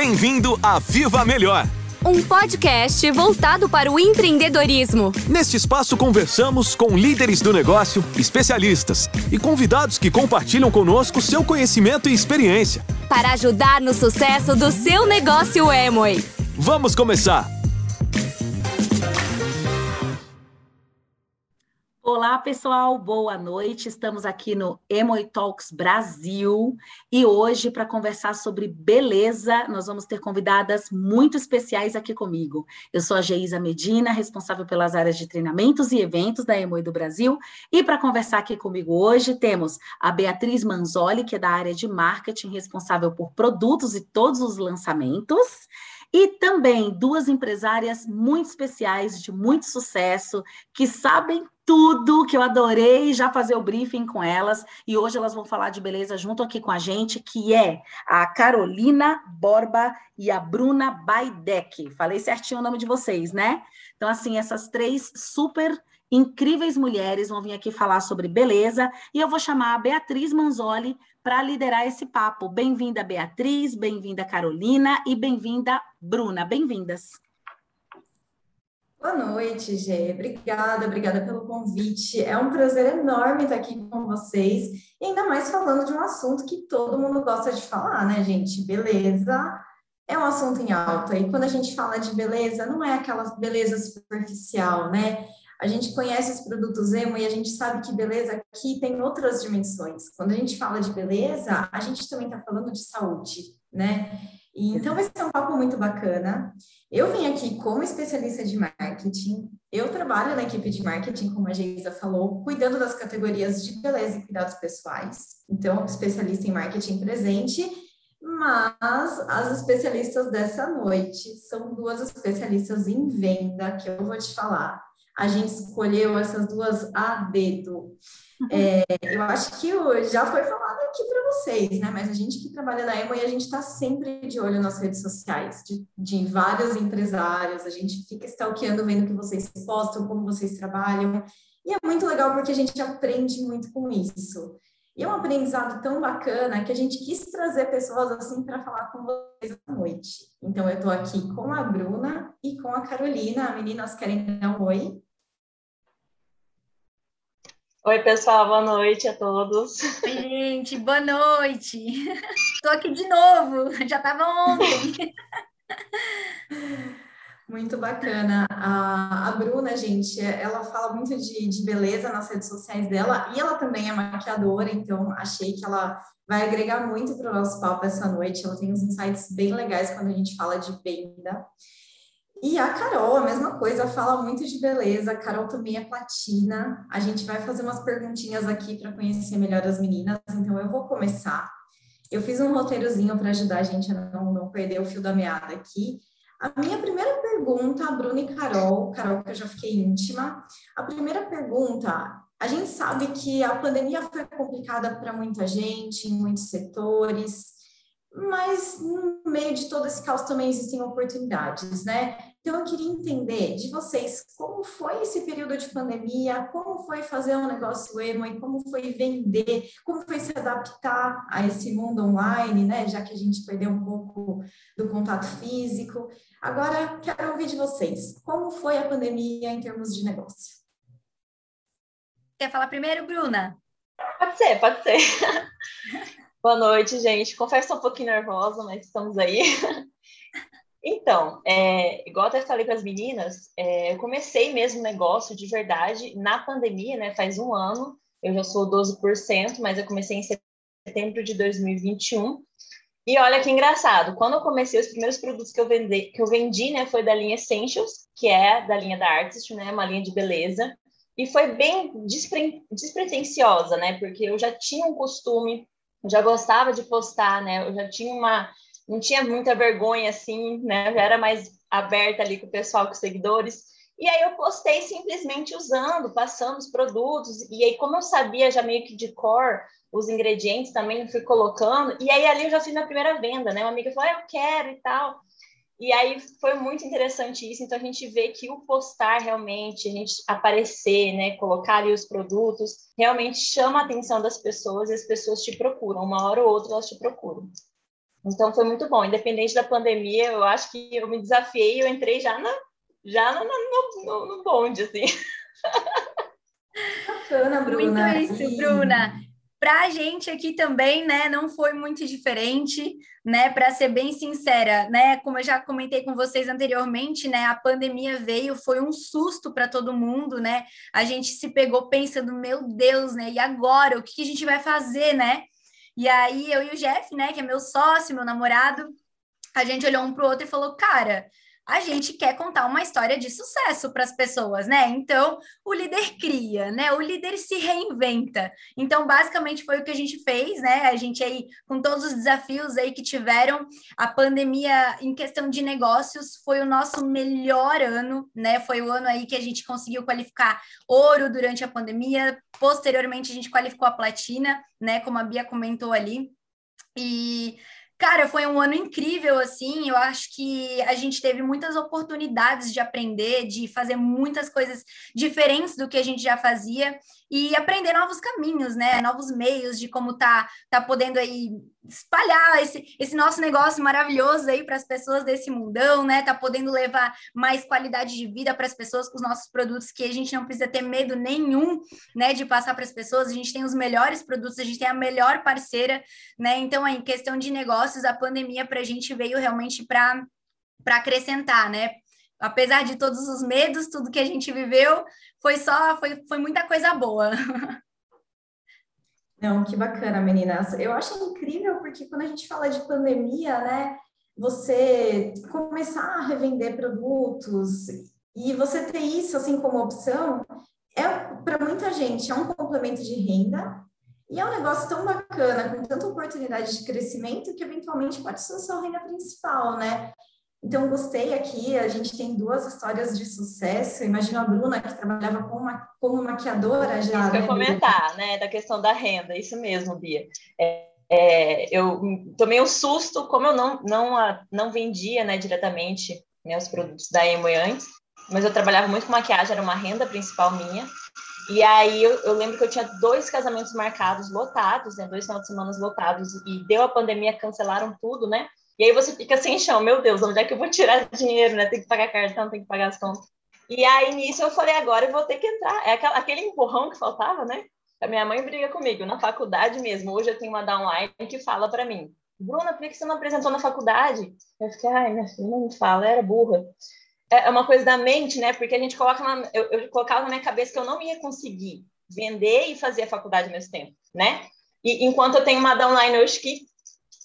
Bem-vindo a Viva Melhor. Um podcast voltado para o empreendedorismo. Neste espaço conversamos com líderes do negócio, especialistas e convidados que compartilham conosco seu conhecimento e experiência. Para ajudar no sucesso do seu negócio Emoi. Vamos começar! Olá, pessoal, boa noite. Estamos aqui no Emoi Talks Brasil e hoje, para conversar sobre beleza, nós vamos ter convidadas muito especiais aqui comigo. Eu sou a Geisa Medina, responsável pelas áreas de treinamentos e eventos da Emoi do Brasil. E para conversar aqui comigo hoje, temos a Beatriz Manzoli, que é da área de marketing, responsável por produtos e todos os lançamentos. E também duas empresárias muito especiais, de muito sucesso, que sabem tudo, que eu adorei já fazer o briefing com elas. E hoje elas vão falar de beleza junto aqui com a gente, que é a Carolina Borba e a Bruna Baidec. Falei certinho o nome de vocês, né? Então, assim, essas três super incríveis mulheres vão vir aqui falar sobre beleza. E eu vou chamar a Beatriz Manzoli para liderar esse papo. Bem-vinda, Beatriz, bem-vinda, Carolina e bem-vinda, Bruna. Bem-vindas. Boa noite, Gê. Obrigada, obrigada pelo convite. É um prazer enorme estar aqui com vocês, e ainda mais falando de um assunto que todo mundo gosta de falar, né, gente? Beleza é um assunto em alta. E quando a gente fala de beleza, não é aquela beleza superficial, né? A gente conhece os produtos emo e a gente sabe que beleza aqui tem outras dimensões. Quando a gente fala de beleza, a gente também está falando de saúde, né? E, então vai ser um papo muito bacana. Eu vim aqui como especialista de marketing. Eu trabalho na equipe de marketing, como a Geisa falou, cuidando das categorias de beleza e cuidados pessoais. Então, especialista em marketing presente mas as especialistas dessa noite são duas especialistas em venda que eu vou te falar a gente escolheu essas duas a dedo. Uhum. É, eu acho que já foi falado aqui para vocês, né? Mas a gente que trabalha na Emo e a gente está sempre de olho nas redes sociais, de, de, vários empresários, a gente fica stalkeando, vendo o que vocês postam, como vocês trabalham. E é muito legal porque a gente aprende muito com isso. E é um aprendizado tão bacana que a gente quis trazer pessoas assim para falar com vocês à noite. Então, eu estou aqui com a Bruna e com a Carolina. Meninas, querem dar um oi? Oi, pessoal, boa noite a todos. Oi, gente, boa noite. Estou aqui de novo, já estava ontem. Muito bacana. A, a, Bruna, gente, ela fala muito de, de, beleza nas redes sociais dela e ela também é maquiadora, então achei que ela vai agregar muito para o nosso papo essa noite. Ela tem uns insights bem legais quando a gente fala de venda. E a Carol, a mesma coisa, fala muito de beleza. A Carol também é platina. A gente vai fazer umas perguntinhas aqui para conhecer melhor as meninas, então eu vou começar. Eu fiz um roteirozinho para ajudar a gente a não, não perder o fio da meada aqui. A minha primeira pergunta, Bruna e Carol, Carol, que eu já fiquei íntima. A primeira pergunta, a gente sabe que a pandemia foi complicada para muita gente, em muitos setores, mas no meio de todo esse caos também existem oportunidades, né? Então, eu queria entender de vocês como foi esse período de pandemia, como foi fazer um negócio emo e como foi vender, como foi se adaptar a esse mundo online, né? Já que a gente perdeu um pouco do contato físico. Agora, quero ouvir de vocês, como foi a pandemia em termos de negócio? Quer falar primeiro, Bruna? Pode ser, pode ser. Boa noite, gente. Confesso um pouquinho nervosa, mas estamos aí. Então, é, igual até falei para as meninas, é, eu comecei mesmo o negócio de verdade na pandemia, né? Faz um ano, eu já sou 12%, mas eu comecei em setembro de 2021. E olha que engraçado, quando eu comecei, os primeiros produtos que eu vendi, que eu vendi né, foi da linha Essentials, que é da linha da Artist, né? Uma linha de beleza. E foi bem despre, despretensiosa, né? Porque eu já tinha um costume, já gostava de postar, né? Eu já tinha uma não tinha muita vergonha assim, né? Já era mais aberta ali com o pessoal, com os seguidores. E aí eu postei simplesmente usando, passando os produtos. E aí, como eu sabia já meio que de cor os ingredientes, também fui colocando. E aí ali eu já fiz minha primeira venda, né? Uma amiga falou, ah, eu quero e tal. E aí foi muito interessante isso. Então a gente vê que o postar realmente, a gente aparecer, né, colocar ali os produtos, realmente chama a atenção das pessoas e as pessoas te procuram. Uma hora ou outra elas te procuram. Então foi muito bom. Independente da pandemia, eu acho que eu me desafiei, eu entrei já na, já no, no, no, no bonde, assim. Bacana, Bruna. Muito isso, Bruna. Para a gente aqui também, né, não foi muito diferente, né, para ser bem sincera, né, como eu já comentei com vocês anteriormente, né, a pandemia veio, foi um susto para todo mundo, né, a gente se pegou pensando, meu Deus, né, e agora, o que, que a gente vai fazer, né, e aí eu e o Jeff, né, que é meu sócio, meu namorado, a gente olhou um para o outro e falou, cara, a gente quer contar uma história de sucesso para as pessoas, né? Então, o líder cria, né? O líder se reinventa. Então, basicamente foi o que a gente fez, né? A gente aí com todos os desafios aí que tiveram, a pandemia em questão de negócios foi o nosso melhor ano, né? Foi o ano aí que a gente conseguiu qualificar ouro durante a pandemia. Posteriormente, a gente qualificou a platina, né, como a Bia comentou ali. E Cara, foi um ano incrível, assim. Eu acho que a gente teve muitas oportunidades de aprender, de fazer muitas coisas diferentes do que a gente já fazia e aprender novos caminhos, né? Novos meios de como tá, tá podendo aí espalhar esse, esse nosso negócio maravilhoso aí para as pessoas desse mundão, né? Tá podendo levar mais qualidade de vida para as pessoas com os nossos produtos que a gente não precisa ter medo nenhum, né, de passar para as pessoas. A gente tem os melhores produtos, a gente tem a melhor parceira, né? Então, em questão de negócios, a pandemia para a gente veio realmente para para acrescentar, né? Apesar de todos os medos, tudo que a gente viveu, foi só, foi, foi muita coisa boa. Não, que bacana, meninas. Eu acho incrível porque quando a gente fala de pandemia, né, você começar a revender produtos e você ter isso assim como opção, é para muita gente é um complemento de renda e é um negócio tão bacana, com tanta oportunidade de crescimento que eventualmente pode ser a sua renda principal, né? Então, gostei aqui, a gente tem duas histórias de sucesso. Imagina a Bruna, que trabalhava como, uma, como maquiadora já. Isso né, comentar, né, da questão da renda, isso mesmo, Bia. É, é, eu tomei um susto, como eu não, não, não vendia né, diretamente né, os produtos da Emo antes, mas eu trabalhava muito com maquiagem, era uma renda principal minha. E aí eu, eu, lembro que eu tinha dois casamentos marcados, lotados, né, dois finais de semana lotados, e deu a pandemia, cancelaram tudo, né? E aí você fica sem chão, meu Deus, onde é que eu vou tirar dinheiro, né? Tem que pagar cartão, tem que pagar as contas. E aí nisso eu falei, agora eu vou ter que entrar. É aquele empurrão que faltava, né? A minha mãe briga comigo na faculdade mesmo. Hoje eu tenho uma downline que fala para mim, Bruna, por que você não apresentou na faculdade? Eu fiquei, ai, minha filha, não me fala, era burra. É, é uma coisa da mente, né? Porque a gente coloca na, eu, eu colocava na minha cabeça que eu não ia conseguir vender e fazer a faculdade ao mesmo tempo, né? E enquanto eu tenho uma downline hoje que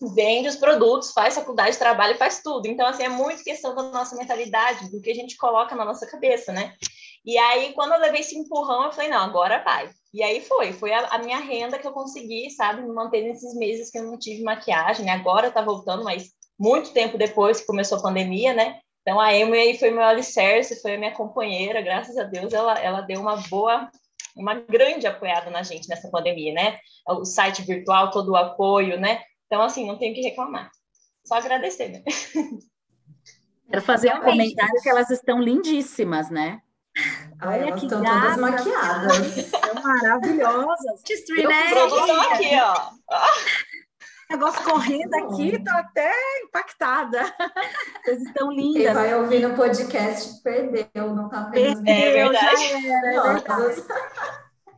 vende os produtos, faz faculdade, trabalha, faz tudo. Então, assim, é muito questão da nossa mentalidade, do que a gente coloca na nossa cabeça, né? E aí, quando eu levei esse empurrão, eu falei, não, agora vai. E aí foi, foi a, a minha renda que eu consegui, sabe, me manter nesses meses que eu não tive maquiagem, agora tá voltando, mas muito tempo depois que começou a pandemia, né? Então, a aí foi meu alicerce, foi a minha companheira, graças a Deus, ela, ela deu uma boa, uma grande apoiada na gente nessa pandemia, né? O site virtual, todo o apoio, né? Então, assim, não tenho que reclamar. Só agradecer, né? Quero fazer Realmente. um comentário que elas estão lindíssimas, né? Olha elas que estão todas maquiadas. São maravilhosas. Eu, produção aqui, ó. Negócio correndo aqui, tô até impactada. Vocês estão lindas. Quem vai ouvir no podcast perdeu, não tá perdendo. Perdeu, é verdade. já era, é verdade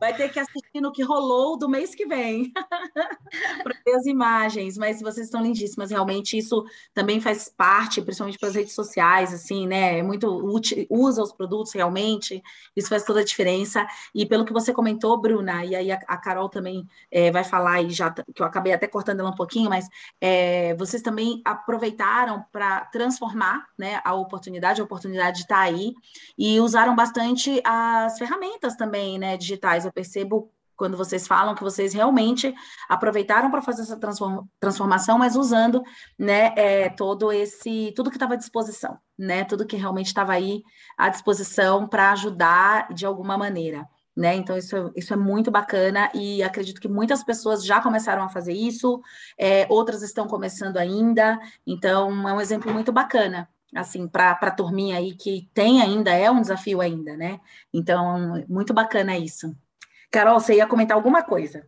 vai ter que assistir no que rolou do mês que vem para ver as imagens. Mas vocês estão lindíssimas, realmente isso também faz parte, principalmente para as redes sociais, assim, né? É muito útil, usa os produtos realmente, isso faz toda a diferença. E pelo que você comentou, Bruna, e aí a, a Carol também é, vai falar, e já que eu acabei até cortando ela um pouquinho, mas é, vocês também aproveitaram para transformar né, a oportunidade, a oportunidade está aí, e usaram bastante as ferramentas também, né, digitais eu percebo quando vocês falam que vocês realmente aproveitaram para fazer essa transformação, mas usando, né, é, todo esse, tudo que estava à disposição, né, tudo que realmente estava aí à disposição para ajudar de alguma maneira. Né? Então, isso, isso é muito bacana e acredito que muitas pessoas já começaram a fazer isso, é, outras estão começando ainda, então é um exemplo muito bacana, assim, para a turminha aí que tem ainda, é um desafio ainda, né? Então, muito bacana isso. Carol, você ia comentar alguma coisa?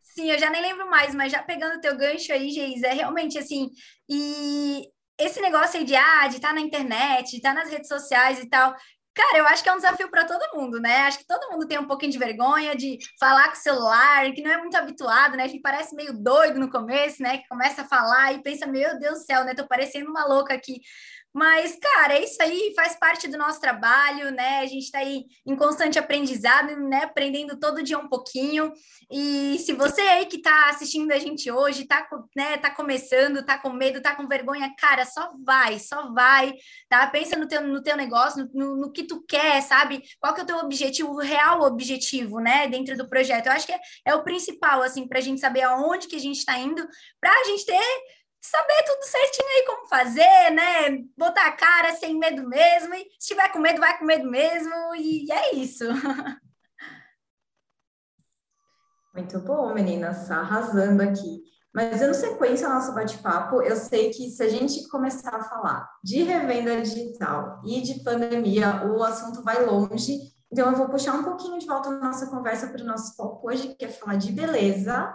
Sim, eu já nem lembro mais, mas já pegando o teu gancho aí, Geis, é realmente assim, e esse negócio aí de, ah, de estar tá na internet, de estar tá nas redes sociais e tal, Cara, eu acho que é um desafio para todo mundo, né? Acho que todo mundo tem um pouquinho de vergonha de falar com o celular, que não é muito habituado, né? A gente parece meio doido no começo, né? Que começa a falar e pensa, meu Deus do céu, né? Tô parecendo uma louca aqui. Mas, cara, é isso aí, faz parte do nosso trabalho, né? A gente está aí em constante aprendizado, né? Aprendendo todo dia um pouquinho. E se você aí que está assistindo a gente hoje, está né, tá começando, está com medo, está com vergonha, cara, só vai, só vai, tá? Pensa no teu, no teu negócio, no, no que tu quer, sabe? Qual que é o teu objetivo, o real objetivo, né? Dentro do projeto. Eu acho que é, é o principal, assim, para a gente saber aonde que a gente está indo, para a gente ter saber tudo certinho aí como fazer, né? Botar a cara sem medo mesmo. E se tiver com medo, vai com medo mesmo. E é isso. Muito bom, meninas, arrasando aqui. Mas dando sequência ao nosso bate-papo, eu sei que se a gente começar a falar de revenda digital e de pandemia, o assunto vai longe. Então, eu vou puxar um pouquinho de volta a nossa conversa para o nosso foco hoje, que é falar de beleza.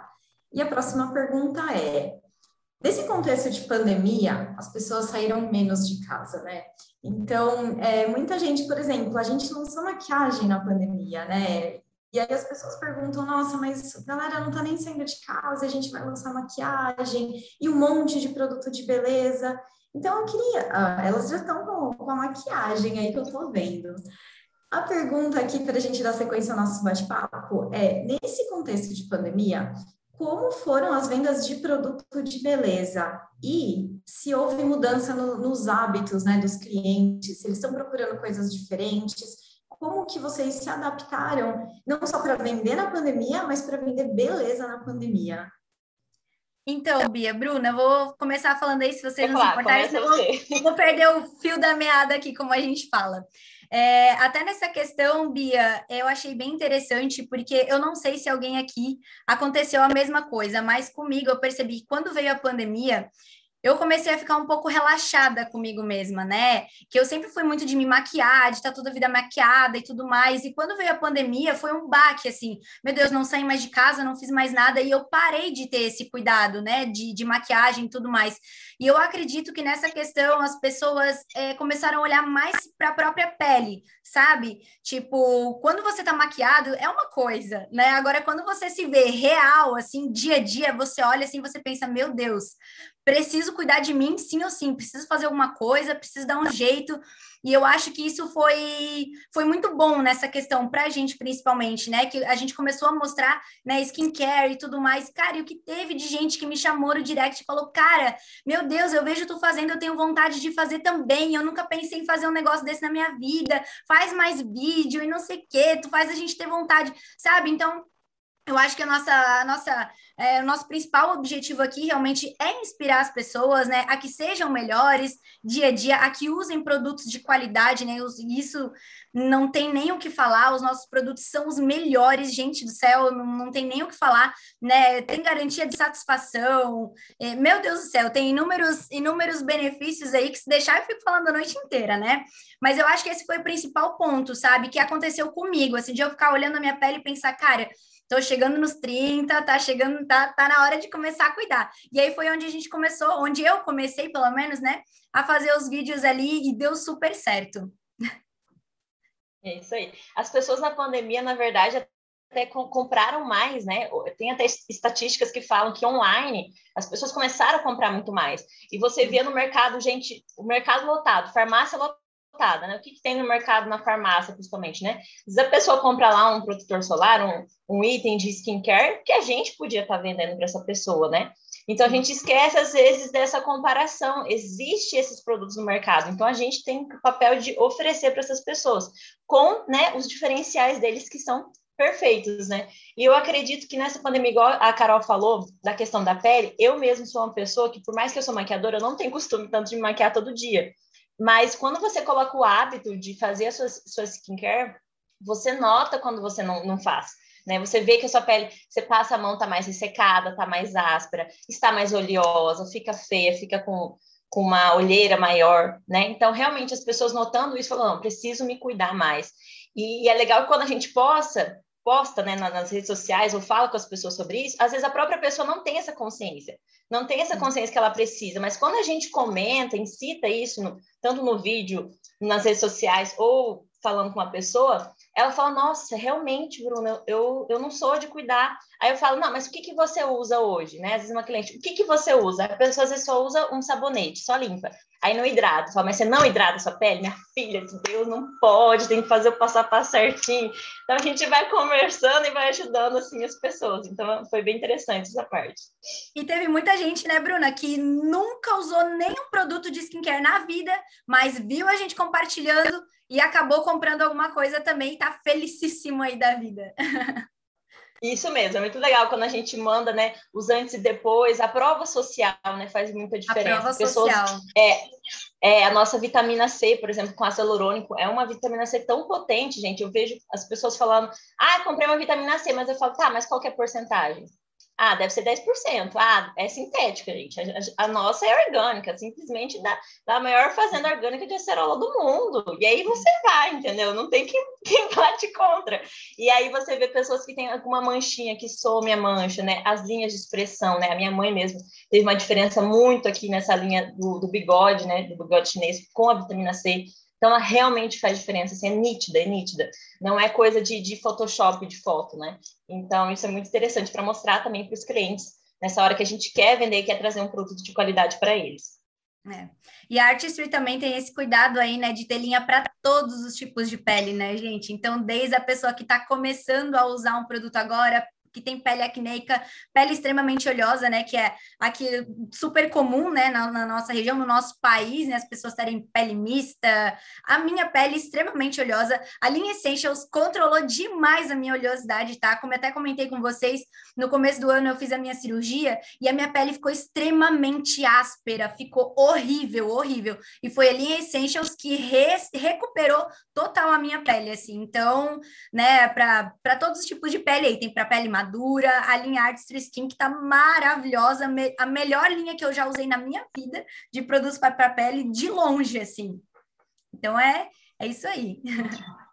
E a próxima pergunta é: Nesse contexto de pandemia, as pessoas saíram menos de casa, né? Então, é, muita gente, por exemplo, a gente lançou maquiagem na pandemia, né? E aí as pessoas perguntam, nossa, mas galera não tá nem saindo de casa, a gente vai lançar maquiagem e um monte de produto de beleza. Então eu queria, ah, elas já estão com, com a maquiagem aí que eu tô vendo. A pergunta aqui para a gente dar sequência ao nosso bate-papo é: nesse contexto de pandemia, como foram as vendas de produto de beleza e se houve mudança no, nos hábitos né, dos clientes, se eles estão procurando coisas diferentes, como que vocês se adaptaram, não só para vender na pandemia, mas para vender beleza na pandemia? Então, Bia, Bruna, vou começar falando aí, se vocês é não claro, se importarem, senão eu vou perder o fio da meada aqui, como a gente fala. É, até nessa questão, Bia, eu achei bem interessante, porque eu não sei se alguém aqui aconteceu a mesma coisa, mas comigo eu percebi que quando veio a pandemia, eu comecei a ficar um pouco relaxada comigo mesma, né? Que eu sempre fui muito de me maquiar, de estar toda a vida maquiada e tudo mais. E quando veio a pandemia, foi um baque, assim. Meu Deus, não saí mais de casa, não fiz mais nada. E eu parei de ter esse cuidado, né? De, de maquiagem e tudo mais. E eu acredito que nessa questão as pessoas é, começaram a olhar mais para a própria pele, sabe? Tipo, quando você tá maquiado, é uma coisa, né? Agora, quando você se vê real, assim, dia a dia, você olha assim, você pensa, meu Deus, preciso cuidar de mim sim ou sim, preciso fazer alguma coisa, preciso dar um jeito. E eu acho que isso foi, foi muito bom nessa questão para a gente, principalmente, né? Que a gente começou a mostrar né, skincare e tudo mais. Cara, e o que teve de gente que me chamou no direct e falou: Cara, meu Deus, eu vejo tu fazendo, eu tenho vontade de fazer também. Eu nunca pensei em fazer um negócio desse na minha vida. Faz mais vídeo e não sei o quê, tu faz a gente ter vontade, sabe? Então, eu acho que a nossa, a nossa, é, o nosso principal objetivo aqui realmente é inspirar as pessoas, né, a que sejam melhores dia a dia, a que usem produtos de qualidade, né, isso não tem nem o que falar, os nossos produtos são os melhores, gente do céu, não, não tem nem o que falar, né, tem garantia de satisfação, é, meu Deus do céu, tem inúmeros, inúmeros benefícios aí que se deixar eu fico falando a noite inteira, né, mas eu acho que esse foi o principal ponto, sabe, que aconteceu comigo, assim, de eu ficar olhando a minha pele e pensar, cara, Tô chegando nos 30, tá chegando, tá, tá na hora de começar a cuidar. E aí foi onde a gente começou, onde eu comecei, pelo menos, né, a fazer os vídeos ali e deu super certo. É isso aí. As pessoas na pandemia, na verdade, até compraram mais, né? Tem até estatísticas que falam que online as pessoas começaram a comprar muito mais. E você via no mercado, gente, o mercado lotado, farmácia lotada né? O que, que, tem no mercado, na farmácia, principalmente, né? Às vezes a pessoa compra lá um protetor solar, um, um item de skincare que a gente podia estar tá vendendo para essa pessoa, né? Então a gente esquece às vezes dessa comparação. Existem esses produtos no mercado, então a gente tem o papel de oferecer para essas pessoas com, né, os diferenciais deles que são perfeitos, né? E eu acredito que nessa pandemia, igual a Carol falou, da questão da pele, eu mesmo sou uma pessoa que, por mais que eu sou maquiadora, eu não tenho costume tanto de maquiar todo dia. Mas quando você coloca o hábito de fazer a sua, sua skincare, você nota quando você não, não faz. Né? Você vê que a sua pele, você passa a mão, tá mais ressecada, tá mais áspera, está mais oleosa, fica feia, fica com, com uma olheira maior, né? Então, realmente, as pessoas notando isso, falam, preciso me cuidar mais. E, e é legal quando a gente possa, posta né, nas redes sociais ou fala com as pessoas sobre isso, às vezes a própria pessoa não tem essa consciência, não tem essa consciência que ela precisa, mas quando a gente comenta, incita isso, no, tanto no vídeo, nas redes sociais ou falando com uma pessoa, ela fala, nossa, realmente, Bruna, eu, eu não sou de cuidar. Aí eu falo, não, mas o que, que você usa hoje, né? Às vezes uma cliente, o que, que você usa? A pessoa às vezes só usa um sabonete, só limpa. Aí não hidrata, fala, mas você não hidrata sua pele? Minha filha de Deus, não pode, tem que fazer o passo a passo certinho. Então a gente vai conversando e vai ajudando, assim, as pessoas. Então foi bem interessante essa parte. E teve muita gente, né, Bruna, que nunca usou nenhum produto de skincare na vida, mas viu a gente compartilhando e acabou comprando alguma coisa também e tá felicíssimo aí da vida. Isso mesmo, é muito legal quando a gente manda, né, os antes e depois, a prova social, né, faz muita diferença. A prova Pessoas, social. É, é, a nossa vitamina C, por exemplo, com ácido hialurônico, é uma vitamina C tão potente, gente, eu vejo as pessoas falando, ah, comprei uma vitamina C, mas eu falo, tá, mas qual que é a porcentagem? Ah, deve ser 10%. Ah, é sintética, gente. A, a nossa é orgânica, simplesmente da, da maior fazenda orgânica de acerola do mundo. E aí você vai, entendeu? Não tem quem, quem bate contra. E aí você vê pessoas que têm alguma manchinha que some a mancha, né? As linhas de expressão, né? A minha mãe mesmo teve uma diferença muito aqui nessa linha do, do bigode, né? Do bigode chinês com a vitamina C. Então, ela realmente faz diferença, assim, é nítida, é nítida. Não é coisa de, de Photoshop, de foto, né? Então, isso é muito interessante para mostrar também para os clientes, nessa hora que a gente quer vender quer trazer um produto de qualidade para eles. É. E a Artistry também tem esse cuidado aí, né, de ter linha para todos os tipos de pele, né, gente? Então, desde a pessoa que está começando a usar um produto agora, que tem pele acneica, pele extremamente oleosa, né? Que é aqui super comum, né? Na, na, nossa região, no nosso país, né? As pessoas terem pele mista. A minha pele extremamente oleosa. A linha Essentials controlou demais a minha oleosidade, tá? Como eu até comentei com vocês, no começo do ano eu fiz a minha cirurgia e a minha pele ficou extremamente áspera, ficou horrível, horrível. E foi a linha Essentials que re recuperou total a minha pele, assim. Então, né, para todos os tipos de pele aí, tem para pele madura, a linha Artistry Skin, que tá maravilhosa, a melhor linha que eu já usei na minha vida de produtos para pele, de longe, assim. Então, é, é isso aí.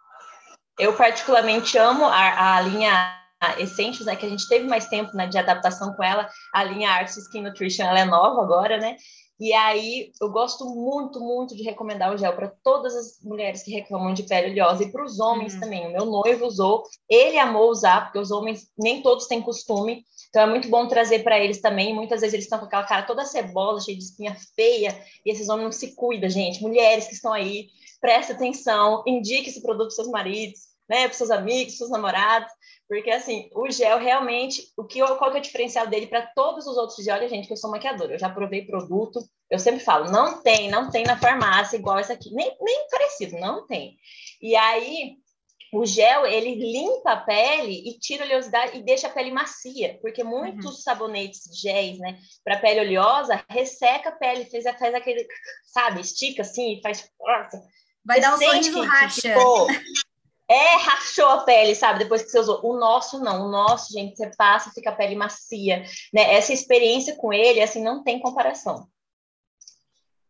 Eu particularmente amo a, a linha Essentials, né, que a gente teve mais tempo né, de adaptação com ela, a linha Artist Skin Nutrition, ela é nova agora, né, e aí, eu gosto muito, muito de recomendar o gel para todas as mulheres que reclamam de pele oleosa e para os homens uhum. também. O meu noivo usou, ele amou usar, porque os homens nem todos têm costume. Então, é muito bom trazer para eles também. Muitas vezes eles estão com aquela cara toda cebosa, cheia de espinha feia, e esses homens não se cuidam, gente. Mulheres que estão aí, preste atenção, indique esse produto para seus maridos, né, para seus amigos, seus namorados. Porque, assim, o gel realmente, o que, qual que é o diferencial dele para todos os outros gel? Olha, gente, que eu sou maquiadora, eu já provei produto, eu sempre falo, não tem, não tem na farmácia igual essa aqui, nem, nem parecido, não tem. E aí, o gel, ele limpa a pele e tira a oleosidade e deixa a pele macia, porque muitos uhum. sabonetes, géis, né, para pele oleosa, resseca a pele, faz, faz aquele, sabe, estica assim, faz... Vai dar um sorriso racha. Tipo, é, rachou a pele, sabe? Depois que você usou. O nosso não, o nosso, gente, você passa, fica a pele macia, né? Essa experiência com ele, assim, não tem comparação.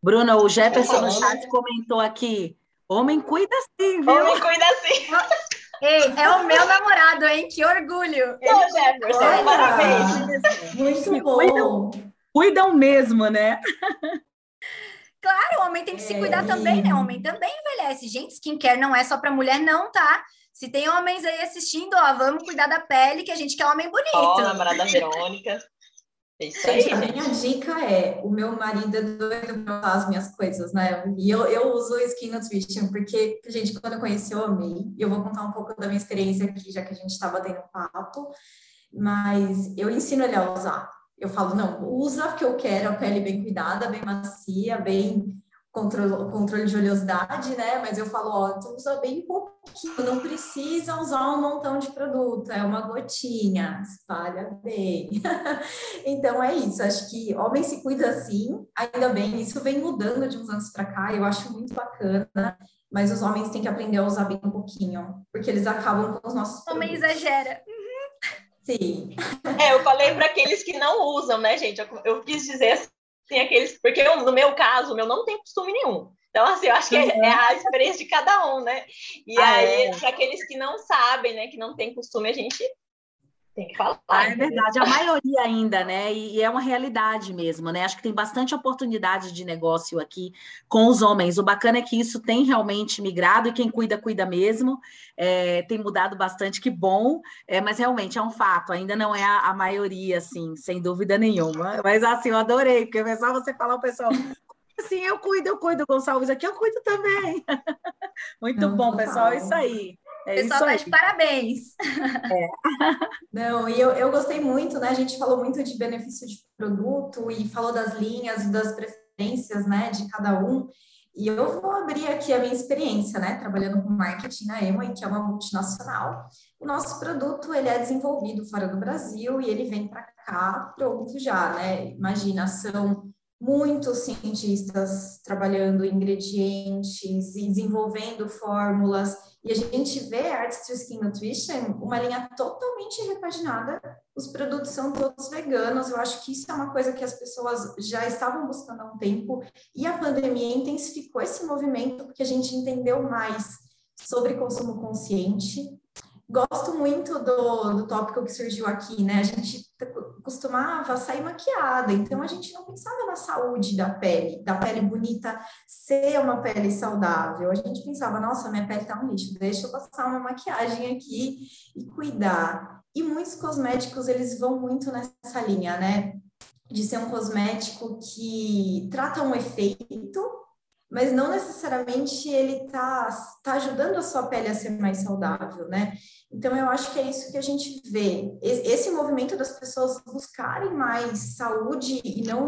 Bruna, o Jefferson no chat comentou aqui: homem cuida sim, viu? Homem cuida sim. Ei, é o meu namorado, hein? Que orgulho! Ô, Jefferson, parabéns. Muito bom. Cuidam, cuidam mesmo, né? Claro, o homem tem que se cuidar é. também, né? O homem também envelhece. Gente, skincare não é só para mulher, não, tá? Se tem homens aí assistindo, ó, vamos cuidar da pele, que a gente quer homem bonito. Ó, oh, namorada Verônica. É isso aí, gente, a minha dica é: o meu marido é doido pra usar as minhas coisas, né? E eu, eu uso o Skin Nutrition, porque, gente, quando eu conheci, eu amei. E eu vou contar um pouco da minha experiência aqui, já que a gente está batendo papo. Mas eu ensino ele a usar. Eu falo, não, usa que eu quero a pele bem cuidada, bem macia, bem controle, controle de oleosidade, né? Mas eu falo, ó, tu usa bem pouquinho, não precisa usar um montão de produto, é uma gotinha, espalha bem. então é isso, acho que homem se cuida assim, ainda bem, isso vem mudando de uns anos para cá, eu acho muito bacana, mas os homens têm que aprender a usar bem um pouquinho, porque eles acabam com os nossos. Homem exagera. Sim. É, eu falei para aqueles que não usam, né, gente? Eu, eu quis dizer assim, aqueles, porque eu, no meu caso, meu não tem costume nenhum. Então, assim, eu acho que é, é a experiência de cada um, né? E ah, aí, é. para aqueles que não sabem, né, que não tem costume, a gente tem que falar. Ah, é verdade, a maioria ainda, né? E, é uma realidade mesmo, né? Acho que tem bastante oportunidade de negócio aqui com os homens. O bacana é que isso tem realmente migrado e quem cuida, cuida mesmo. É, tem mudado bastante, que bom, é, mas realmente é um fato, ainda não é a, a, maioria, assim, sem dúvida nenhuma. Mas assim, eu adorei, porque é só você falar o pessoal. Assim, eu cuido, eu cuido, Gonçalves, aqui eu cuido também. Muito não, bom, pessoal, é isso aí. É pessoal tá de parabéns. É. Não, e eu, eu gostei muito, né? A gente falou muito de benefício de produto e falou das linhas e das preferências, né, de cada um. E eu vou abrir aqui a minha experiência, né, trabalhando com marketing na Emoi, que é uma multinacional. O nosso produto, ele é desenvolvido fora do Brasil e ele vem para cá pronto já, né? Imagina, são muitos cientistas trabalhando ingredientes e desenvolvendo fórmulas e a gente vê Arts to Skin Nutrition uma linha totalmente repaginada. Os produtos são todos veganos. Eu acho que isso é uma coisa que as pessoas já estavam buscando há um tempo. E a pandemia intensificou esse movimento porque a gente entendeu mais sobre consumo consciente. Gosto muito do, do tópico que surgiu aqui, né? A gente costumava sair maquiada, então a gente não pensava na saúde da pele, da pele bonita ser uma pele saudável. A gente pensava, nossa, minha pele tá um lixo, deixa eu passar uma maquiagem aqui e cuidar. E muitos cosméticos, eles vão muito nessa linha, né? De ser um cosmético que trata um efeito, mas não necessariamente ele tá, tá ajudando a sua pele a ser mais saudável, né? Então, eu acho que é isso que a gente vê. Esse movimento das pessoas buscarem mais saúde e não,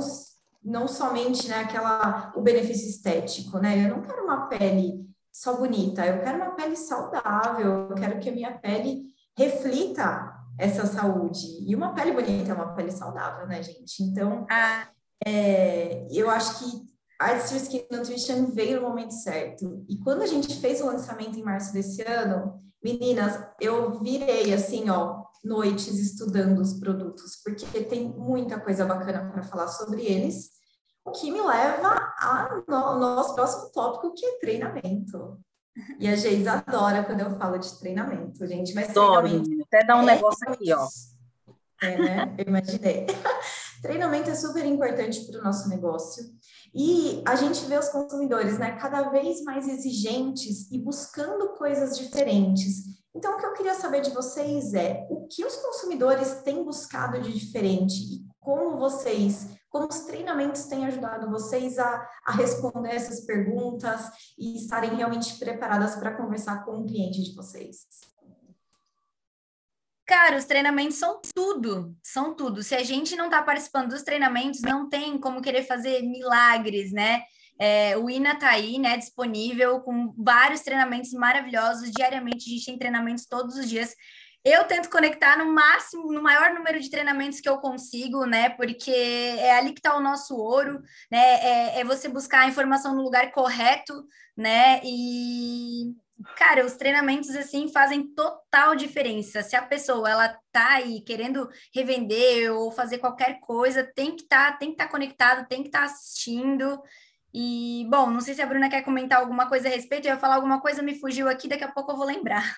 não somente né, aquela, o benefício estético, né? Eu não quero uma pele só bonita, eu quero uma pele saudável, eu quero que a minha pele reflita essa saúde. E uma pele bonita é uma pele saudável, né, gente? Então, ah. é, eu acho que Artist Skin Nutrition veio no momento certo. E quando a gente fez o lançamento em março desse ano, Meninas, eu virei assim, ó, noites estudando os produtos, porque tem muita coisa bacana para falar sobre eles, o que me leva ao no, nosso próximo tópico, que é treinamento. E a Geis adora quando eu falo de treinamento, gente. Mas Adoro, treinamento até dar um é negócio aqui, ó. É, né? Eu imaginei. treinamento é super importante para o nosso negócio. E a gente vê os consumidores né, cada vez mais exigentes e buscando coisas diferentes. Então, o que eu queria saber de vocês é o que os consumidores têm buscado de diferente e como vocês, como os treinamentos têm ajudado vocês a, a responder essas perguntas e estarem realmente preparadas para conversar com o cliente de vocês. Cara, os treinamentos são tudo, são tudo. Se a gente não está participando dos treinamentos, não tem como querer fazer milagres, né? É, o INA está aí, né, disponível com vários treinamentos maravilhosos. Diariamente a gente tem treinamentos todos os dias. Eu tento conectar no máximo, no maior número de treinamentos que eu consigo, né? Porque é ali que está o nosso ouro, né? É, é você buscar a informação no lugar correto, né? E Cara, os treinamentos assim fazem total diferença. Se a pessoa ela tá aí querendo revender ou fazer qualquer coisa, tem que estar, tá, tem que estar tá conectado, tem que estar tá assistindo. E bom, não sei se a Bruna quer comentar alguma coisa a respeito. Eu ia falar alguma coisa, me fugiu aqui, daqui a pouco eu vou lembrar.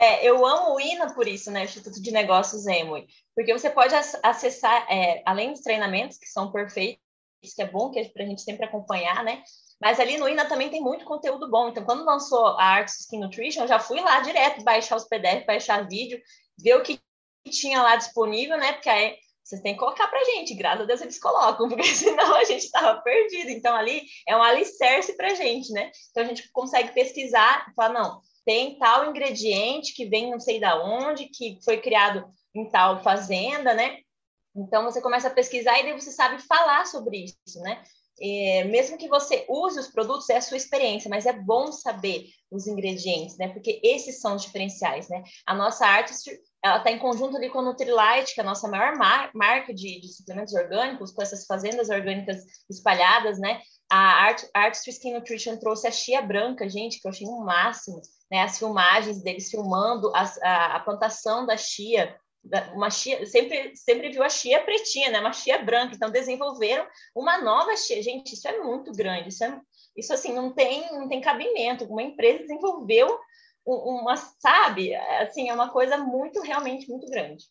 É, eu amo o INA por isso, né? Instituto de Negócios Emui, porque você pode acessar, é, além dos treinamentos que são perfeitos, isso é bom que é para a gente sempre acompanhar, né? Mas ali no INA também tem muito conteúdo bom. Então, quando lançou a Arts Skin Nutrition, eu já fui lá direto baixar os PDF, baixar vídeo, ver o que tinha lá disponível, né? Porque aí vocês têm que colocar pra gente, graças a Deus eles colocam, porque senão a gente estava perdido. Então, ali é um alicerce pra gente, né? Então, a gente consegue pesquisar e falar, não, tem tal ingrediente que vem não sei da onde, que foi criado em tal fazenda, né? Então, você começa a pesquisar e daí você sabe falar sobre isso, né? É, mesmo que você use os produtos, é a sua experiência, mas é bom saber os ingredientes, né? Porque esses são os diferenciais, né? A nossa arte, ela está em conjunto ali com a Nutrilite, que é a nossa maior mar marca de, de, suplementos orgânicos, com essas fazendas orgânicas espalhadas, né? A Art, Artistry Skin Nutrition trouxe a chia branca, gente, que eu achei um máximo, né? As filmagens deles filmando as, a, a plantação da chia, uma chia, sempre, sempre viu a chia pretinha, né? Uma chia branca. Então, desenvolveram uma nova chia. Gente, isso é muito grande. Isso é, Isso assim não tem não tem cabimento. Uma empresa desenvolveu uma, sabe, assim, é uma coisa muito realmente muito grande.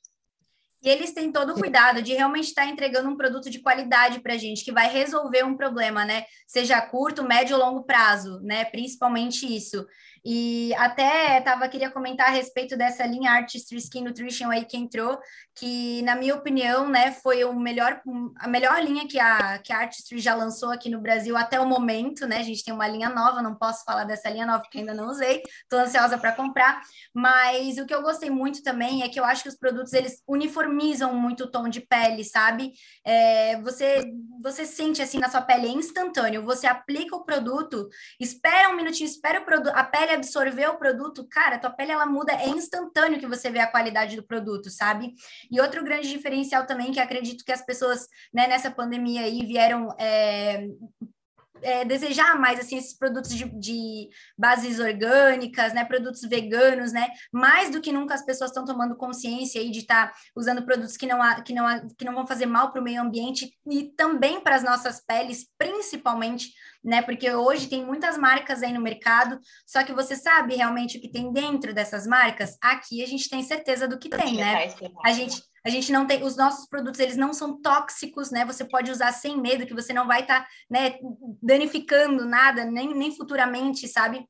E eles têm todo o cuidado de realmente estar entregando um produto de qualidade para a gente, que vai resolver um problema, né? Seja curto, médio ou longo prazo, né? Principalmente isso. E até tava, queria comentar a respeito dessa linha Artistry Skin Nutrition aí que entrou, que, na minha opinião, né, foi o melhor, a melhor linha que a, que a Artistry já lançou aqui no Brasil até o momento, né? A gente tem uma linha nova, não posso falar dessa linha nova porque ainda não usei, estou ansiosa para comprar. Mas o que eu gostei muito também é que eu acho que os produtos eles uniformizam muito o tom de pele, sabe? É, você, você sente assim na sua pele, é instantâneo. Você aplica o produto, espera um minutinho, espera o produto, a pele absorver o produto, cara, tua pele ela muda, é instantâneo que você vê a qualidade do produto, sabe? E outro grande diferencial também que acredito que as pessoas, né, nessa pandemia aí vieram é, é, desejar mais assim esses produtos de, de, bases orgânicas, né, produtos veganos, né, mais do que nunca as pessoas estão tomando consciência aí de estar tá usando produtos que não, que, não, que não vão fazer mal para o meio ambiente e também para as nossas peles, principalmente, né, porque hoje tem muitas marcas aí no mercado, só que você sabe realmente o que tem dentro dessas marcas? Aqui a gente tem certeza do que tem, né? A gente a gente não tem, os nossos produtos, eles não são tóxicos, né? Você pode usar sem medo, que você não vai estar, tá, né, danificando nada, nem, nem futuramente, sabe?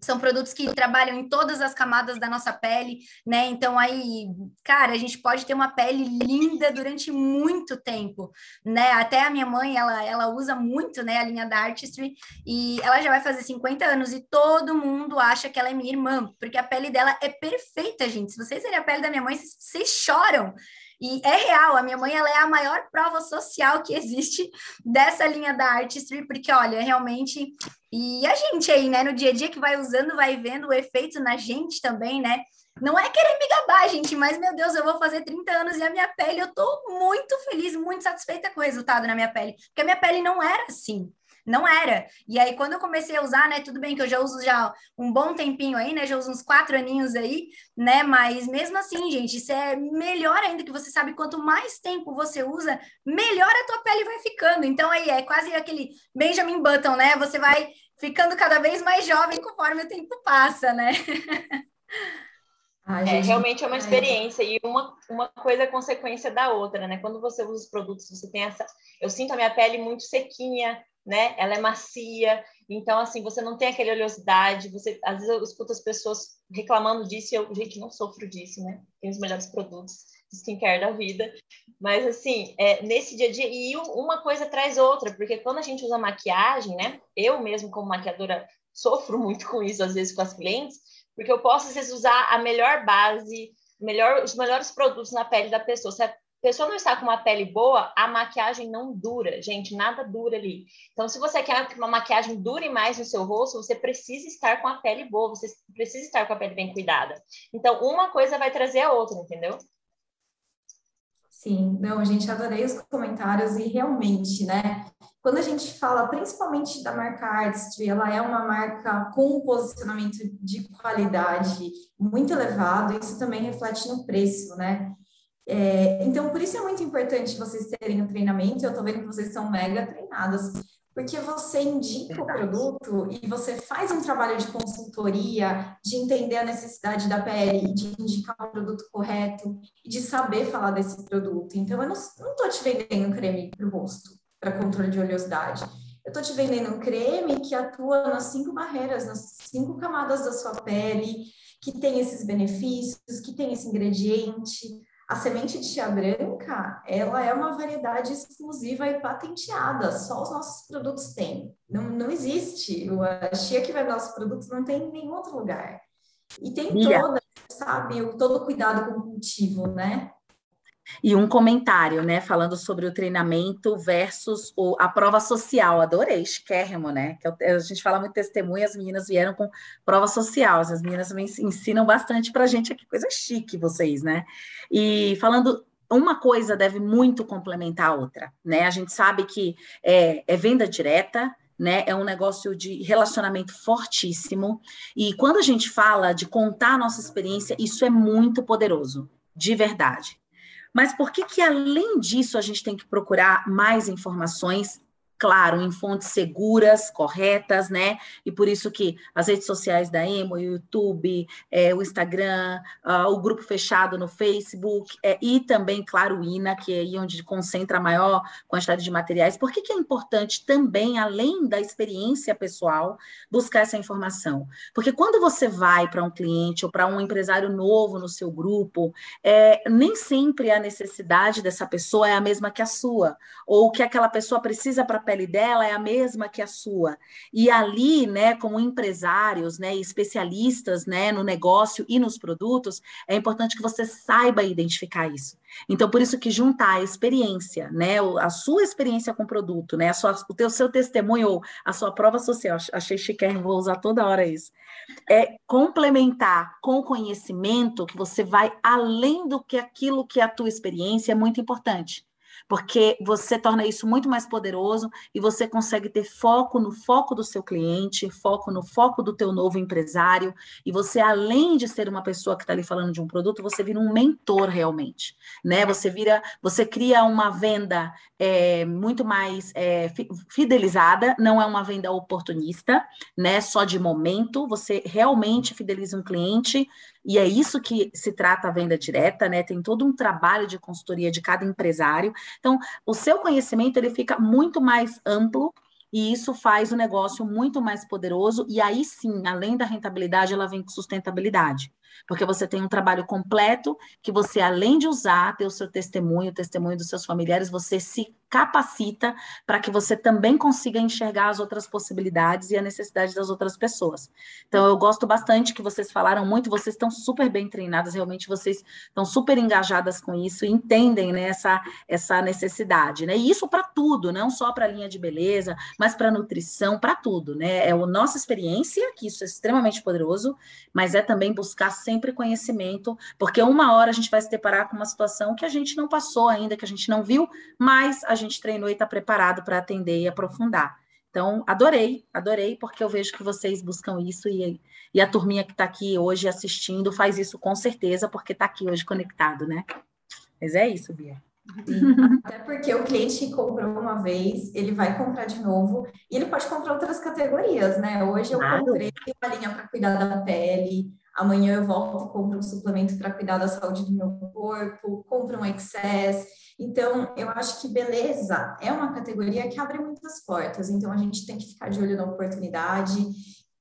São produtos que trabalham em todas as camadas da nossa pele, né? Então aí, cara, a gente pode ter uma pele linda durante muito tempo, né? Até a minha mãe, ela, ela usa muito, né, a linha da Artistry e ela já vai fazer 50 anos e todo mundo acha que ela é minha irmã, porque a pele dela é perfeita, gente. Se vocês verem a pele da minha mãe, vocês, vocês choram. E é real, a minha mãe ela é a maior prova social que existe dessa linha da Artistry, porque olha, realmente e a gente aí, né, no dia a dia que vai usando, vai vendo o efeito na gente também, né? Não é querer me gabar, gente, mas meu Deus, eu vou fazer 30 anos e a minha pele, eu tô muito feliz, muito satisfeita com o resultado na minha pele, porque a minha pele não era assim. Não era. E aí, quando eu comecei a usar, né? Tudo bem que eu já uso já um bom tempinho aí, né? Já uso uns quatro aninhos aí, né? Mas mesmo assim, gente, isso é melhor ainda que você sabe quanto mais tempo você usa, melhor a tua pele vai ficando. Então aí é quase aquele Benjamin Button, né? Você vai ficando cada vez mais jovem conforme o tempo passa, né? Ah, é, realmente é uma experiência e uma, uma coisa é consequência da outra, né? Quando você usa os produtos, você tem essa. Eu sinto a minha pele muito sequinha, né? Ela é macia, então assim, você não tem aquela oleosidade, você às vezes eu escuto as pessoas reclamando disso e eu, gente, não sofro disso, né? Tem os melhores produtos de skincare da vida. Mas assim, é, nesse dia a dia, e uma coisa traz outra, porque quando a gente usa maquiagem, né? Eu mesmo como maquiadora sofro muito com isso às vezes com as clientes, porque eu posso às vezes usar a melhor base, melhor, os melhores produtos na pele da pessoa. Se a pessoa não está com uma pele boa, a maquiagem não dura, gente, nada dura ali. Então, se você quer que uma maquiagem dure mais no seu rosto, você precisa estar com a pele boa, você precisa estar com a pele bem cuidada. Então, uma coisa vai trazer a outra, entendeu? Sim, não, gente, adorei os comentários e realmente, né? Quando a gente fala principalmente da marca Artistry, ela é uma marca com um posicionamento de qualidade muito elevado, isso também reflete no preço, né? É, então, por isso é muito importante vocês terem o um treinamento. Eu estou vendo que vocês são mega treinadas, porque você indica o produto e você faz um trabalho de consultoria, de entender a necessidade da pele, de indicar o produto correto e de saber falar desse produto. Então, eu não estou te vendendo creme para o rosto, para controle de oleosidade. Eu estou te vendendo um creme que atua nas cinco barreiras, nas cinco camadas da sua pele, que tem esses benefícios, que tem esse ingrediente a semente de chia branca, ela é uma variedade exclusiva e patenteada, só os nossos produtos têm. Não, não existe. A chia que vai nossos produtos não tem em nenhum outro lugar. E tem toda, sabe, todo cuidado com o cultivo, né? E um comentário, né, falando sobre o treinamento versus o, a prova social. Adorei, esquérrimo, né? Que a gente fala muito testemunha, as meninas vieram com prova social. As meninas me ensinam bastante para a gente aqui, coisa chique vocês, né? E falando uma coisa deve muito complementar a outra, né? A gente sabe que é, é, venda direta, né? É um negócio de relacionamento fortíssimo. E quando a gente fala de contar a nossa experiência, isso é muito poderoso, de verdade. Mas por que que além disso a gente tem que procurar mais informações claro, em fontes seguras, corretas, né? E por isso que as redes sociais da Emo, o YouTube, é, o Instagram, uh, o grupo fechado no Facebook, é, e também, claro, o INA, que é aí onde concentra a maior quantidade de materiais. Por que, que é importante também, além da experiência pessoal, buscar essa informação? Porque quando você vai para um cliente ou para um empresário novo no seu grupo, é, nem sempre a necessidade dessa pessoa é a mesma que a sua, ou que aquela pessoa precisa para pele dela é a mesma que a sua. E ali, né, como empresários, né, especialistas, né, no negócio e nos produtos, é importante que você saiba identificar isso. Então, por isso que juntar a experiência, né, a sua experiência com o produto, né, a sua, o teu seu testemunho ou a sua prova social, achei chique, vou usar toda hora isso, é complementar com o conhecimento que você vai além do que aquilo que é a tua experiência é muito importante porque você torna isso muito mais poderoso e você consegue ter foco no foco do seu cliente, foco no foco do teu novo empresário, e você, além de ser uma pessoa que está ali falando de um produto, você vira um mentor realmente, né? Você vira, você cria uma venda é, muito mais é, fidelizada, não é uma venda oportunista, né? Só de momento, você realmente fideliza um cliente e é isso que se trata a venda direta, né? Tem todo um trabalho de consultoria de cada empresário. Então, o seu conhecimento ele fica muito mais amplo e isso faz o negócio muito mais poderoso, e aí sim, além da rentabilidade, ela vem com sustentabilidade. Porque você tem um trabalho completo que você, além de usar, ter o seu testemunho, o testemunho dos seus familiares, você se capacita para que você também consiga enxergar as outras possibilidades e a necessidade das outras pessoas. Então, eu gosto bastante que vocês falaram muito, vocês estão super bem treinadas, realmente vocês estão super engajadas com isso e entendem né, essa, essa necessidade. Né? E isso para tudo, não só para a linha de beleza, mas para nutrição, para tudo. Né? É a nossa experiência, que isso é extremamente poderoso, mas é também buscar sempre conhecimento, porque uma hora a gente vai se deparar com uma situação que a gente não passou ainda, que a gente não viu, mas a gente treinou e está preparado para atender e aprofundar. Então, adorei, adorei, porque eu vejo que vocês buscam isso e, e a turminha que está aqui hoje assistindo faz isso com certeza, porque está aqui hoje conectado, né? Mas é isso, Bia. Até porque o cliente que comprou uma vez, ele vai comprar de novo e ele pode comprar outras categorias, né? Hoje eu claro. comprei uma linha para cuidar da pele, amanhã eu volto e compro um suplemento para cuidar da saúde do meu corpo, compro um excess. Então, eu acho que beleza é uma categoria que abre muitas portas, então a gente tem que ficar de olho na oportunidade.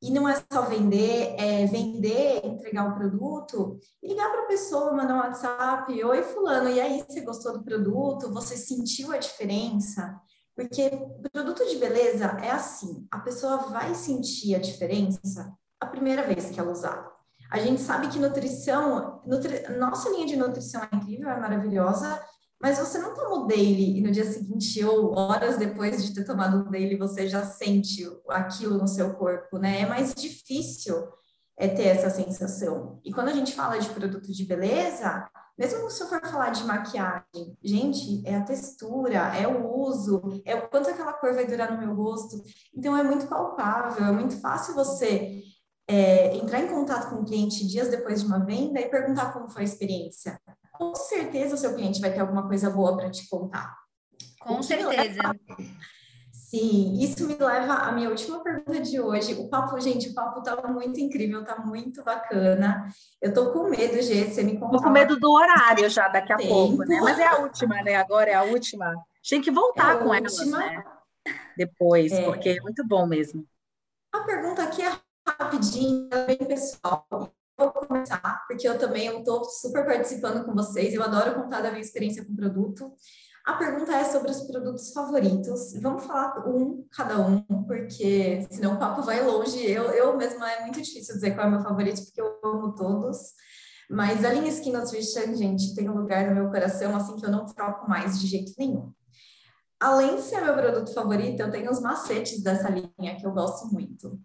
E não é só vender, é vender, entregar o produto e ligar para a pessoa, mandar um WhatsApp: Oi, Fulano, e aí, você gostou do produto? Você sentiu a diferença? Porque produto de beleza é assim: a pessoa vai sentir a diferença a primeira vez que ela usar. A gente sabe que nutrição, nutri... nossa linha de nutrição é incrível, é maravilhosa, mas você não toma o daily e no dia seguinte ou horas depois de ter tomado o daily você já sente aquilo no seu corpo, né? É mais difícil é ter essa sensação. E quando a gente fala de produto de beleza, mesmo se eu for falar de maquiagem, gente, é a textura, é o uso, é o quanto aquela cor vai durar no meu rosto. Então é muito palpável, é muito fácil você é, entrar em contato com o cliente dias depois de uma venda e perguntar como foi a experiência. Com certeza o seu cliente vai ter alguma coisa boa para te contar. Com certeza. Sim, isso me leva à minha última pergunta de hoje. O papo, gente, o papo tá muito incrível, tá muito bacana. Eu tô com medo, Gê, você me contar. Tô com medo do horário já daqui a tempo. pouco, né? Mas é a última, né? Agora é a última. Tem que voltar é com última. elas, né? Depois, é. porque é muito bom mesmo. A pergunta aqui é rapidinho, bem pessoal. Vou começar, porque eu também estou super participando com vocês, eu adoro contar da minha experiência com o produto. A pergunta é sobre os produtos favoritos. Vamos falar um, cada um, porque senão o papo vai longe. Eu, eu mesma é muito difícil dizer qual é o meu favorito, porque eu amo todos. Mas a linha Skin Nutrition, gente, tem um lugar no meu coração, assim, que eu não troco mais de jeito nenhum. Além de ser meu produto favorito, eu tenho os macetes dessa linha que eu gosto muito.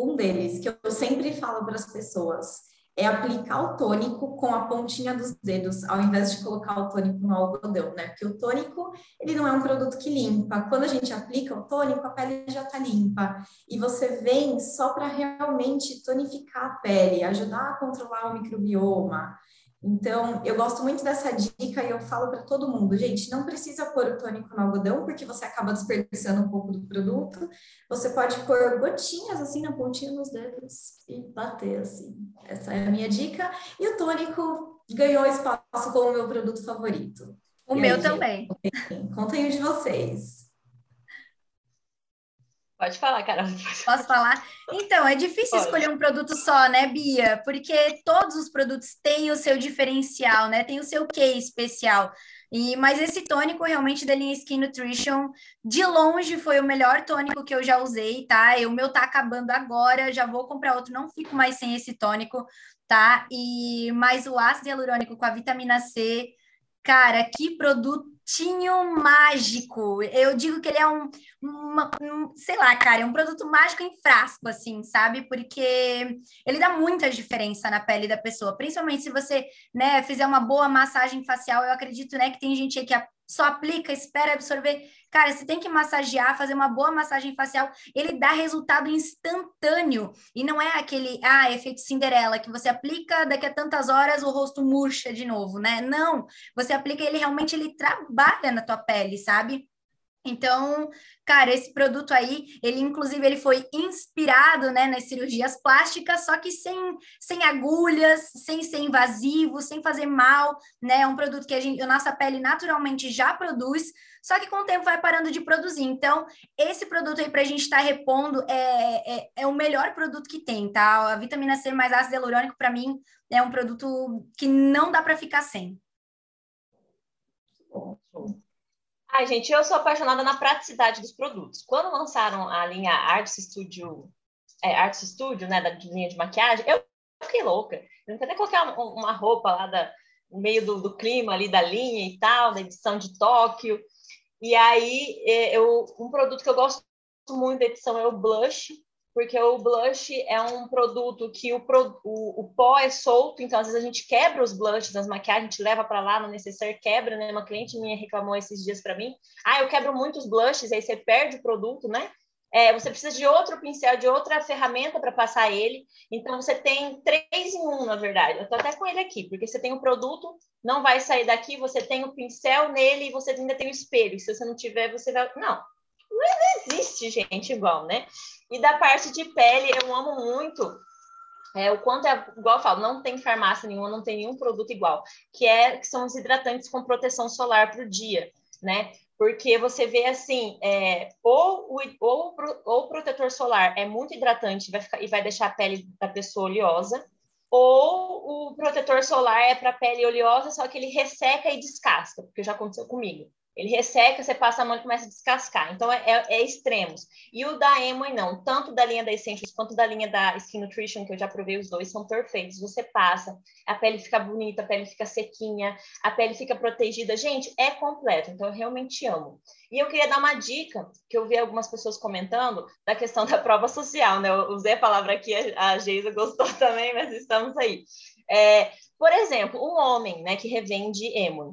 Um deles, que eu sempre falo para as pessoas, é aplicar o tônico com a pontinha dos dedos, ao invés de colocar o tônico no algodão, né? Porque o tônico, ele não é um produto que limpa. Quando a gente aplica o tônico, a pele já está limpa. E você vem só para realmente tonificar a pele, ajudar a controlar o microbioma. Então, eu gosto muito dessa dica e eu falo para todo mundo, gente, não precisa pôr o tônico no algodão, porque você acaba desperdiçando um pouco do produto. Você pode pôr gotinhas assim na pontinha dos dedos e bater assim. Essa é a minha dica. E o tônico ganhou espaço como meu produto favorito. O e meu aí, também. Gente, contem o de vocês. Pode falar, Carol. Posso falar? Então, é difícil Pode. escolher um produto só, né, Bia? Porque todos os produtos têm o seu diferencial, né? Tem o seu quê especial. E, mas esse tônico realmente da linha Skin Nutrition, de longe foi o melhor tônico que eu já usei, tá? O meu tá acabando agora, já vou comprar outro, não fico mais sem esse tônico, tá? E mais o ácido hialurônico com a vitamina C, cara, que produto produtinho mágico. Eu digo que ele é um, uma, um, sei lá, cara, é um produto mágico em frasco, assim, sabe? Porque ele dá muita diferença na pele da pessoa, principalmente se você, né, fizer uma boa massagem facial. Eu acredito, né, que tem gente que só aplica, espera absorver. Cara, você tem que massagear, fazer uma boa massagem facial, ele dá resultado instantâneo. E não é aquele, ah, efeito Cinderela, que você aplica, daqui a tantas horas o rosto murcha de novo, né? Não, você aplica ele realmente, ele trabalha na tua pele, sabe? Então, cara, esse produto aí, ele inclusive ele foi inspirado, né, nas cirurgias plásticas, só que sem, sem agulhas, sem ser invasivo, sem fazer mal, né? É um produto que a, gente, a nossa pele naturalmente já produz, só que com o tempo vai parando de produzir. Então, esse produto aí para a gente estar tá repondo é, é, é, o melhor produto que tem, tá? A vitamina C mais ácido hialurônico, para mim, é um produto que não dá para ficar sem. Ai, gente, eu sou apaixonada na praticidade dos produtos. Quando lançaram a linha Arts Studio, é, Arts Studio, né, da linha de maquiagem, eu fiquei louca. Eu não queria colocar uma roupa lá da, no meio do, do, clima ali da linha e tal, da edição de Tóquio. E aí, é, eu, um produto que eu gosto muito da edição é o blush, porque o blush é um produto que o, o, o, pó é solto, então às vezes a gente quebra os blushes das maquiagens, a gente leva para lá no necessário, quebra, né? Uma cliente minha reclamou esses dias para mim, ah, eu quebro muitos blushes, aí você perde o produto, né? É, você precisa de outro pincel, de outra ferramenta para passar ele. Então, você tem três em um, na verdade. Eu estou até com ele aqui, porque você tem o produto, não vai sair daqui, você tem o pincel nele e você ainda tem o espelho. Se você não tiver, você vai. Não, não existe gente igual, né? E da parte de pele, eu amo muito é, o quanto é, igual eu falo, não tem farmácia nenhuma, não tem nenhum produto igual, que é que são os hidratantes com proteção solar para o dia, né? Porque você vê assim, é, ou, o, ou, ou o protetor solar é muito hidratante vai ficar, e vai deixar a pele da pessoa oleosa, ou o protetor solar é para pele oleosa, só que ele resseca e descasca, porque já aconteceu comigo. Ele resseca, você passa a mão e começa a descascar. Então, é, é, é extremos. E o da Emoi, não. Tanto da linha da Essentials quanto da linha da Skin Nutrition, que eu já provei os dois, são perfeitos. Você passa, a pele fica bonita, a pele fica sequinha, a pele fica protegida. Gente, é completo. Então, eu realmente amo. E eu queria dar uma dica, que eu vi algumas pessoas comentando, da questão da prova social, né? Eu usei a palavra aqui, a Geisa gostou também, mas estamos aí. É, por exemplo, um homem né, que revende Emoi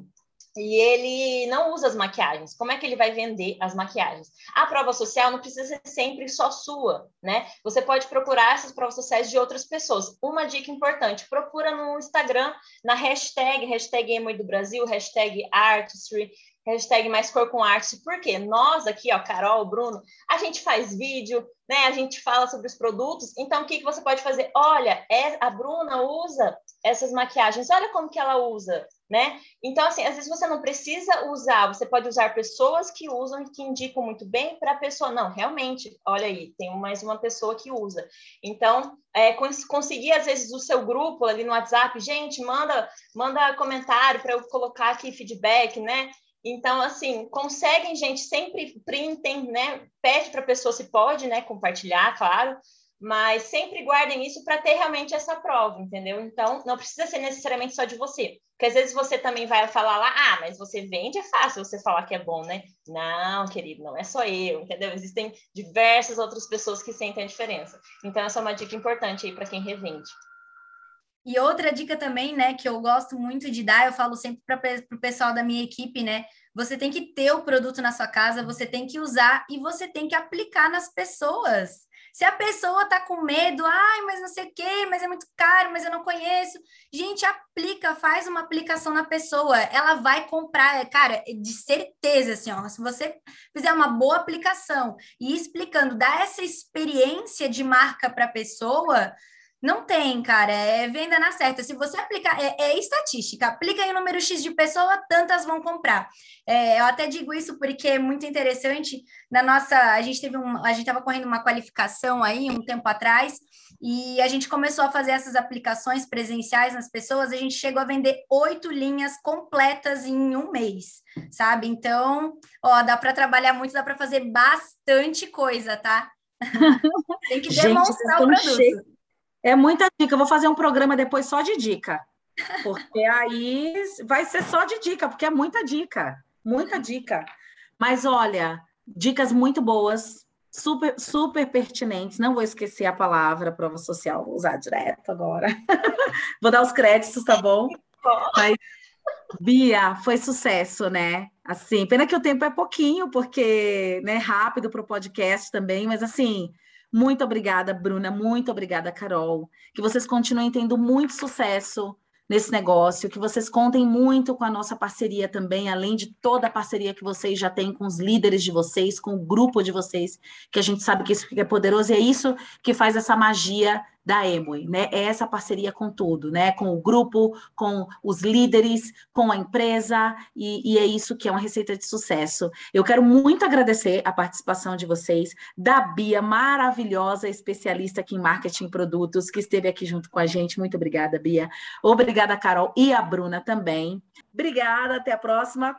e ele não usa as maquiagens. Como é que ele vai vender as maquiagens? A prova social não precisa ser sempre só sua, né? Você pode procurar essas provas sociais de outras pessoas. Uma dica importante, procura no Instagram, na hashtag, hashtag do Brasil, hashtag Artistry, hashtag mais cor com arte, porque nós aqui, ó, Carol, Bruno, a gente faz vídeo, né? A gente fala sobre os produtos. Então, o que, que você pode fazer? Olha, é, a Bruna usa essas maquiagens, olha como que ela usa, né? Então, assim, às vezes você não precisa usar, você pode usar pessoas que usam e que indicam muito bem para a pessoa. Não, realmente, olha aí, tem mais uma pessoa que usa. Então, é, conseguir, às vezes, o seu grupo ali no WhatsApp, gente, manda, manda comentário para eu colocar aqui feedback, né? Então, assim, conseguem, gente, sempre printem, né? Pede para a pessoa se pode, né? Compartilhar, claro, mas sempre guardem isso para ter realmente essa prova, entendeu? Então, não precisa ser necessariamente só de você. Porque às vezes você também vai falar lá, ah, mas você vende, é fácil você falar que é bom, né? Não, querido, não é só eu, entendeu? Existem diversas outras pessoas que sentem a diferença. Então, essa é uma dica importante aí para quem revende. E outra dica também, né, que eu gosto muito de dar, eu falo sempre para o pessoal da minha equipe, né? Você tem que ter o produto na sua casa, você tem que usar e você tem que aplicar nas pessoas. Se a pessoa tá com medo, ai, mas não sei o quê, mas é muito caro, mas eu não conheço. Gente, aplica, faz uma aplicação na pessoa, ela vai comprar, cara, de certeza, assim, ó, se você fizer uma boa aplicação e explicando, dar essa experiência de marca para a pessoa, não tem, cara, é venda na certa. Se você aplicar, é, é estatística, aplica em um número X de pessoa, tantas vão comprar. É, eu até digo isso porque é muito interessante. Na nossa, a gente teve um, a gente estava correndo uma qualificação aí um tempo atrás, e a gente começou a fazer essas aplicações presenciais nas pessoas, a gente chegou a vender oito linhas completas em um mês, sabe? Então, ó, dá para trabalhar muito, dá para fazer bastante coisa, tá? Tem que demonstrar gente, o produto. Cheio é muita dica. Eu vou fazer um programa depois só de dica. Porque aí vai ser só de dica, porque é muita dica. Muita dica. Mas olha, dicas muito boas, super, super pertinentes. Não vou esquecer a palavra prova social, vou usar direto agora. vou dar os créditos, tá bom? Mas, Bia, foi sucesso, né? Assim, pena que o tempo é pouquinho, porque, né, rápido para o podcast também, mas assim, muito obrigada, Bruna. Muito obrigada, Carol. Que vocês continuem tendo muito sucesso nesse negócio, que vocês contem muito com a nossa parceria também, além de toda a parceria que vocês já têm com os líderes de vocês, com o grupo de vocês, que a gente sabe que isso é poderoso e é isso que faz essa magia da Emoi, né? É essa parceria com tudo, né? Com o grupo, com os líderes, com a empresa, e, e, é isso que é uma receita de sucesso. Eu quero muito agradecer a participação de vocês, da Bia, maravilhosa especialista aqui em marketing e produtos, que esteve aqui junto com a gente. Muito obrigada, Bia. Obrigada, Carol, e a Bruna também. Obrigada, até a próxima.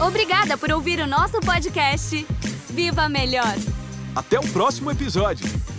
Obrigada por ouvir o nosso podcast. Viva Melhor! Até o próximo episódio!